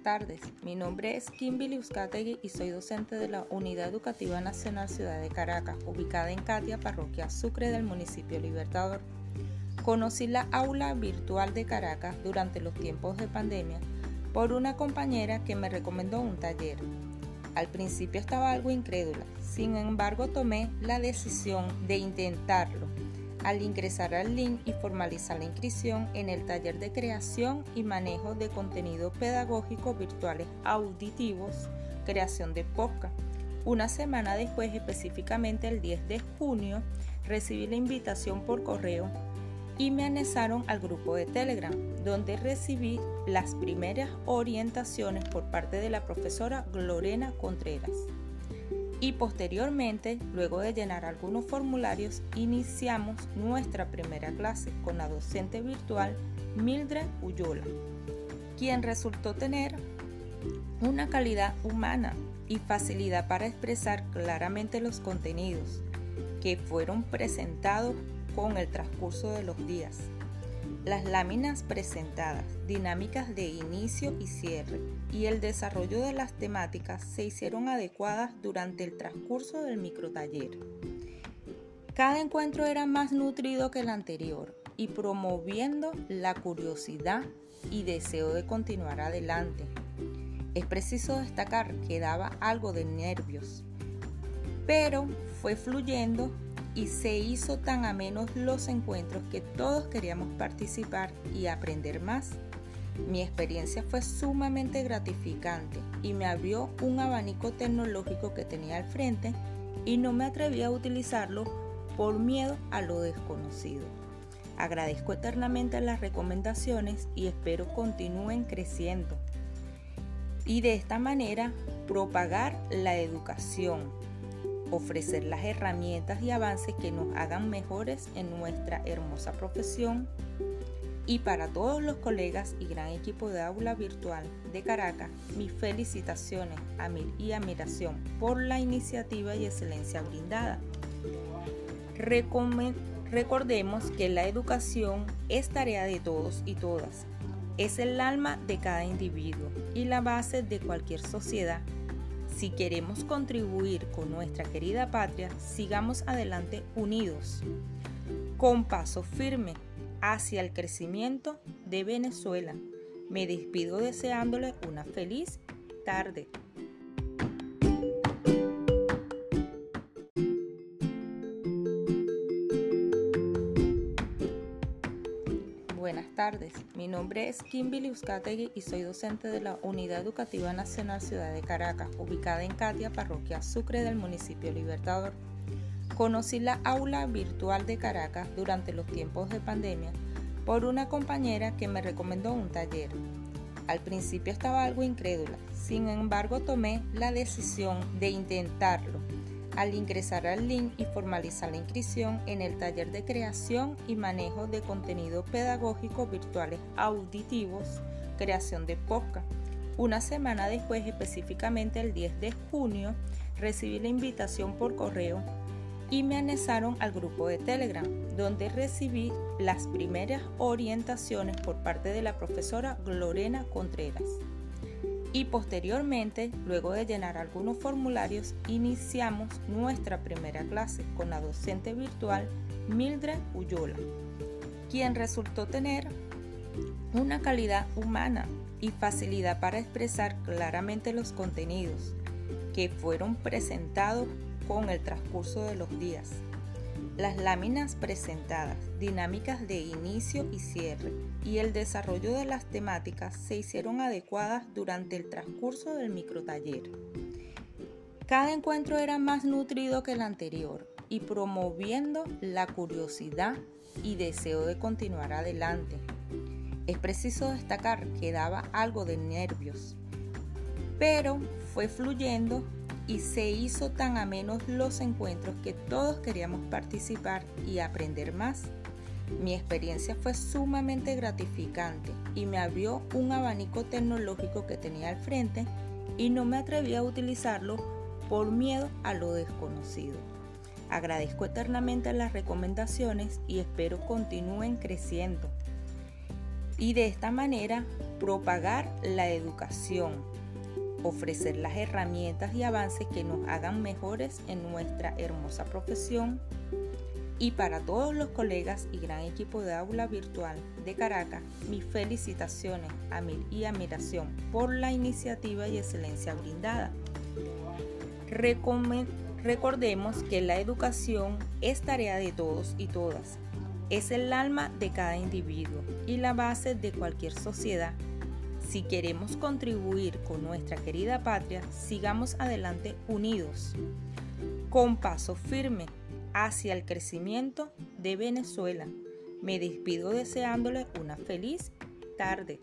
tardes, mi nombre es Kimberly Uzcategui y soy docente de la Unidad Educativa Nacional Ciudad de Caracas, ubicada en Catia, parroquia Sucre del municipio Libertador. Conocí la aula virtual de Caracas durante los tiempos de pandemia por una compañera que me recomendó un taller. Al principio estaba algo incrédula, sin embargo tomé la decisión de intentarlo al ingresar al link y formalizar la inscripción en el taller de creación y manejo de contenido pedagógico virtuales auditivos, creación de podcast. Una semana después, específicamente el 10 de junio, recibí la invitación por correo y me anexaron al grupo de Telegram, donde recibí las primeras orientaciones por parte de la profesora Glorena Contreras y posteriormente, luego de llenar algunos formularios, iniciamos nuestra primera clase con la docente virtual Mildred Uyola, quien resultó tener una calidad humana y facilidad para expresar claramente los contenidos que fueron presentados con el transcurso de los días. Las láminas presentadas, dinámicas de inicio y cierre y el desarrollo de las temáticas se hicieron adecuadas durante el transcurso del microtaller. Cada encuentro era más nutrido que el anterior y promoviendo la curiosidad y deseo de continuar adelante. Es preciso destacar que daba algo de nervios, pero fue fluyendo y se hizo tan amenos los encuentros que todos queríamos participar y aprender más. Mi experiencia fue sumamente gratificante y me abrió un abanico tecnológico que tenía al frente y no me atreví a utilizarlo por miedo a lo desconocido. Agradezco eternamente las recomendaciones y espero continúen creciendo. Y de esta manera propagar la educación, ofrecer las herramientas y avances que nos hagan mejores en nuestra hermosa profesión. Y para todos los colegas y gran equipo de aula virtual de Caracas, mis felicitaciones y admiración por la iniciativa y excelencia brindada. Recordemos que la educación es tarea de todos y todas. Es el alma de cada individuo y la base de cualquier sociedad si queremos contribuir con nuestra querida patria, sigamos adelante unidos, con paso firme hacia el crecimiento de Venezuela. Me despido deseándole una feliz tarde. Tardes, mi nombre es Kimberly Uzcategui y soy docente de la Unidad Educativa Nacional Ciudad de Caracas, ubicada en Catia, parroquia Sucre del municipio Libertador. Conocí la aula virtual de Caracas durante los tiempos de pandemia por una compañera que me recomendó un taller. Al principio estaba algo incrédula, sin embargo tomé la decisión de intentarlo al ingresar al link y formalizar la inscripción en el taller de creación y manejo de contenido pedagógico virtuales auditivos, creación de podcast. Una semana después, específicamente el 10 de junio, recibí la invitación por correo y me anexaron al grupo de Telegram, donde recibí las primeras orientaciones por parte de la profesora Glorena Contreras y posteriormente, luego de llenar algunos formularios, iniciamos nuestra primera clase con la docente virtual Mildred Uyola, quien resultó tener una calidad humana y facilidad para expresar claramente los contenidos que fueron presentados con el transcurso de los días. Las láminas presentadas, dinámicas de inicio y cierre y el desarrollo de las temáticas se hicieron adecuadas durante el transcurso del microtaller. Cada encuentro era más nutrido que el anterior y promoviendo la curiosidad y deseo de continuar adelante. Es preciso destacar que daba algo de nervios, pero fue fluyendo y se hizo tan amenos los encuentros que todos queríamos participar y aprender más. Mi experiencia fue sumamente gratificante y me abrió un abanico tecnológico que tenía al frente y no me atreví a utilizarlo por miedo a lo desconocido. Agradezco eternamente las recomendaciones y espero continúen creciendo. y de esta manera propagar la educación, ofrecer las herramientas y avances que nos hagan mejores en nuestra hermosa profesión y para todos los colegas y gran equipo de aula virtual de Caracas, mis felicitaciones y admiración por la iniciativa y excelencia brindada. Recordemos que la educación es tarea de todos y todas. Es el alma de cada individuo y la base de cualquier sociedad. Si queremos contribuir con nuestra querida patria, sigamos adelante unidos, con paso firme hacia el crecimiento de Venezuela. Me despido deseándole una feliz tarde.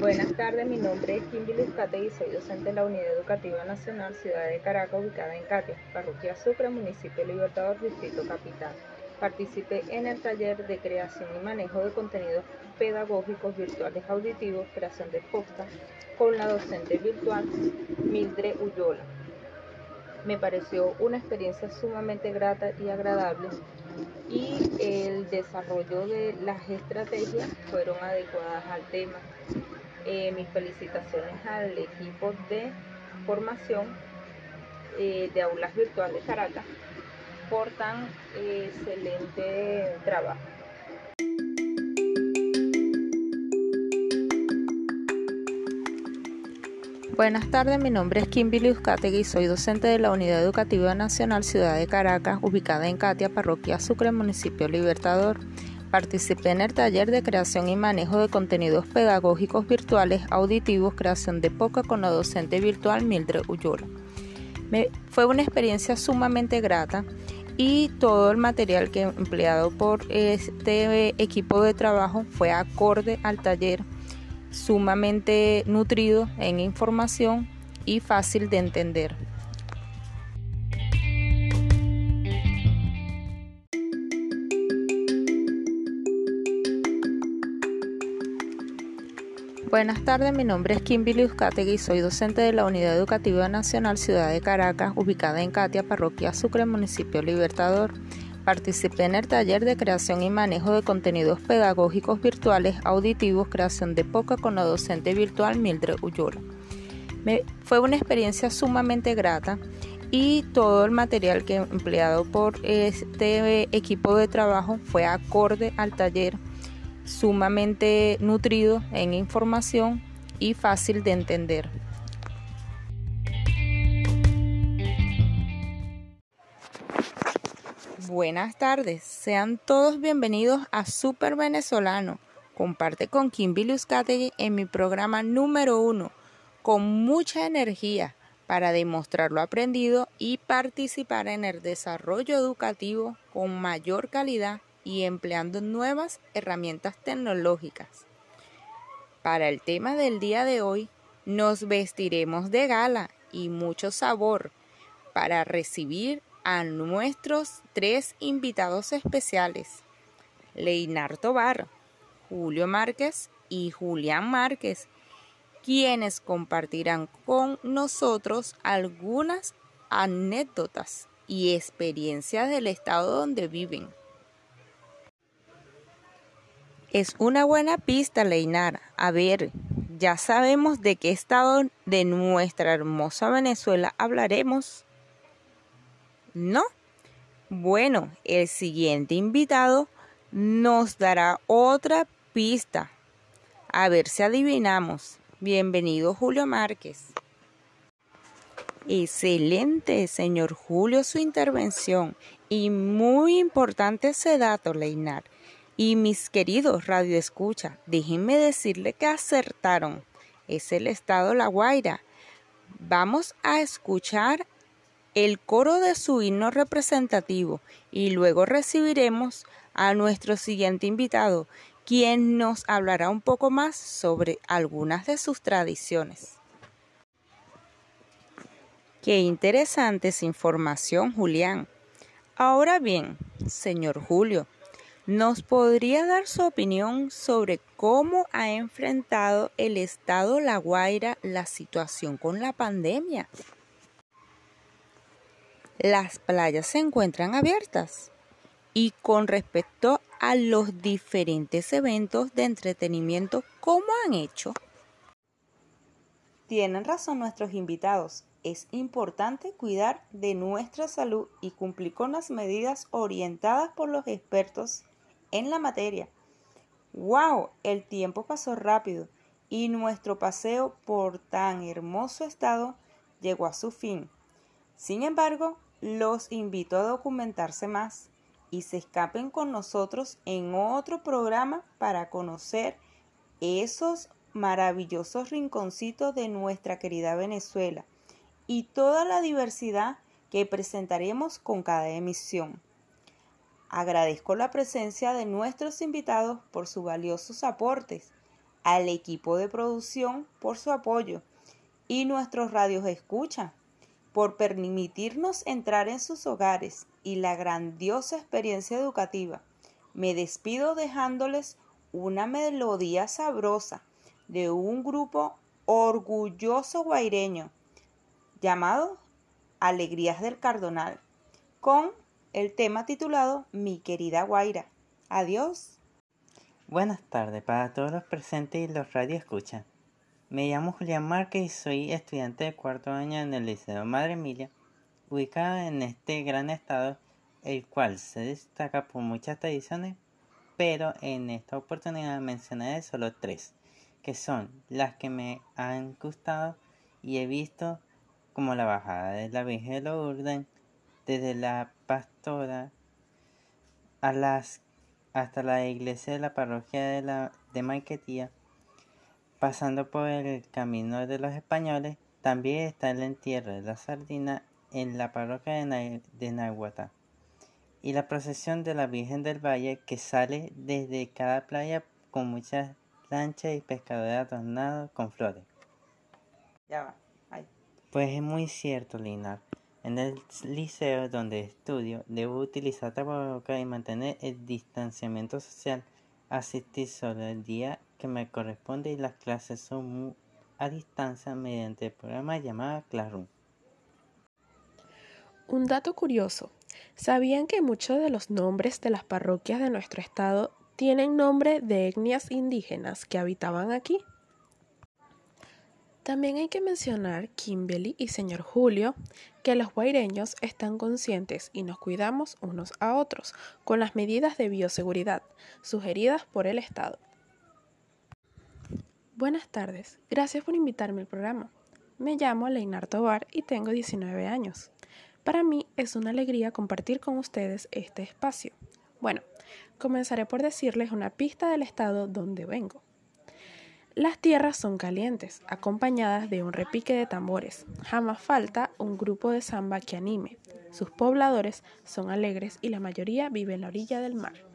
Buenas tardes, mi nombre es Kimberly Uzcate y soy docente de la Unidad Educativa Nacional Ciudad de Caracas, ubicada en Catia, Parroquia Sucre, Municipio Libertador, Distrito Capital. Participé en el taller de creación y manejo de contenidos pedagógicos virtuales auditivos, creación de posta, con la docente virtual Mildred Ullola. Me pareció una experiencia sumamente grata y agradable y el desarrollo de las estrategias fueron adecuadas al tema. Eh, mis felicitaciones al equipo de formación eh, de aulas virtuales Caracas por tan excelente trabajo. Buenas tardes, mi nombre es Kimberly Uzcategui y soy docente de la Unidad Educativa Nacional Ciudad de Caracas, ubicada en Catia, Parroquia Sucre, Municipio Libertador. Participé en el taller de creación y manejo de contenidos pedagógicos virtuales auditivos, creación de POCA con la docente virtual Mildred Ullola. fue una experiencia sumamente grata y todo el material que empleado por este equipo de trabajo fue acorde al taller, sumamente nutrido en información y fácil de entender. Buenas tardes, mi nombre es Kimberly Uzcategui soy docente de la Unidad Educativa Nacional Ciudad de Caracas, ubicada en Catia, Parroquia Sucre, Municipio Libertador. Participé en el taller de creación y manejo de contenidos pedagógicos virtuales auditivos, creación de POCA con la docente virtual Mildred Ullola. fue una experiencia sumamente grata y todo el material que empleado por este equipo de trabajo fue acorde al taller sumamente nutrido en información y fácil de entender. Buenas tardes, sean todos bienvenidos a Super Venezolano. Comparte con Kimberly Uzcategui en mi programa número uno, con mucha energía para demostrar lo aprendido y participar en el desarrollo educativo con mayor calidad y empleando nuevas herramientas tecnológicas. Para el tema del día de hoy, nos vestiremos de gala y mucho sabor para recibir a nuestros tres invitados especiales, Leinar Tobar, Julio Márquez y Julián Márquez, quienes compartirán con nosotros algunas anécdotas y experiencias del estado donde viven. Es una buena pista, Leinar. A ver, ya sabemos de qué estado de nuestra hermosa Venezuela hablaremos. ¿No? Bueno, el siguiente invitado nos dará otra pista. A ver si adivinamos. Bienvenido Julio Márquez. Excelente, señor Julio, su intervención. Y muy importante ese dato, Leinar. Y mis queridos Radio Escucha, déjenme decirle que acertaron. Es el estado La Guaira. Vamos a escuchar el coro de su himno representativo y luego recibiremos a nuestro siguiente invitado, quien nos hablará un poco más sobre algunas de sus tradiciones. Qué interesante esa información, Julián. Ahora bien, señor Julio, ¿Nos podría dar su opinión sobre cómo ha enfrentado el Estado La Guaira la situación con la pandemia? Las playas se encuentran abiertas Y con respecto a los diferentes eventos de entretenimiento, ¿cómo han hecho? Tienen razón nuestros invitados. Es importante cuidar de nuestra salud y cumplir con las medidas orientadas por los expertos en la materia. ¡Wow! El tiempo pasó rápido y nuestro paseo por tan hermoso estado llegó a su fin. Sin embargo, los invito a documentarse más y se escapen con nosotros en otro programa para conocer esos maravillosos rinconcitos de nuestra querida Venezuela y toda la diversidad que presentaremos con cada emisión. Agradezco la presencia de nuestros invitados por sus valiosos aportes, al equipo de producción por su apoyo y nuestros radios escucha por permitirnos entrar en sus hogares y la grandiosa experiencia educativa. Me despido dejándoles una melodía sabrosa de un grupo orgulloso guaireño llamado Alegrías del Cardonal, con el tema titulado Mi querida Guaira. Adiós. Buenas tardes para todos los presentes y los radio escuchan. Me llamo Julián Márquez y soy estudiante de cuarto año en el Liceo Madre Emilia, ubicado en este gran estado, el cual se destaca por muchas tradiciones, pero en esta oportunidad mencionaré solo tres que son las que me han gustado y he visto como la bajada de la Virgen de Lourdes, desde la pastora a las, hasta la iglesia de la parroquia de, la, de Maiquetía, pasando por el camino de los españoles, también está el entierro de la sardina en la parroquia de, de Nahuatl y la procesión de la Virgen del Valle que sale desde cada playa con muchas lancha y pescadores adornados con flores. Ya va. Pues es muy cierto, Lina. En el liceo donde estudio, debo utilizar tapabocas y mantener el distanciamiento social. Asistir solo el día que me corresponde y las clases son a distancia mediante el programa llamado Classroom. Un dato curioso. ¿Sabían que muchos de los nombres de las parroquias de nuestro estado tienen nombre de etnias indígenas que habitaban aquí. También hay que mencionar, Kimberly y señor Julio, que los guaireños están conscientes y nos cuidamos unos a otros con las medidas de bioseguridad sugeridas por el Estado. Buenas tardes, gracias por invitarme al programa. Me llamo Leinar Tobar y tengo 19 años. Para mí es una alegría compartir con ustedes este espacio. Bueno, comenzaré por decirles una pista del estado donde vengo. Las tierras son calientes, acompañadas de un repique de tambores. Jamás falta un grupo de samba que anime. Sus pobladores son alegres y la mayoría vive en la orilla del mar.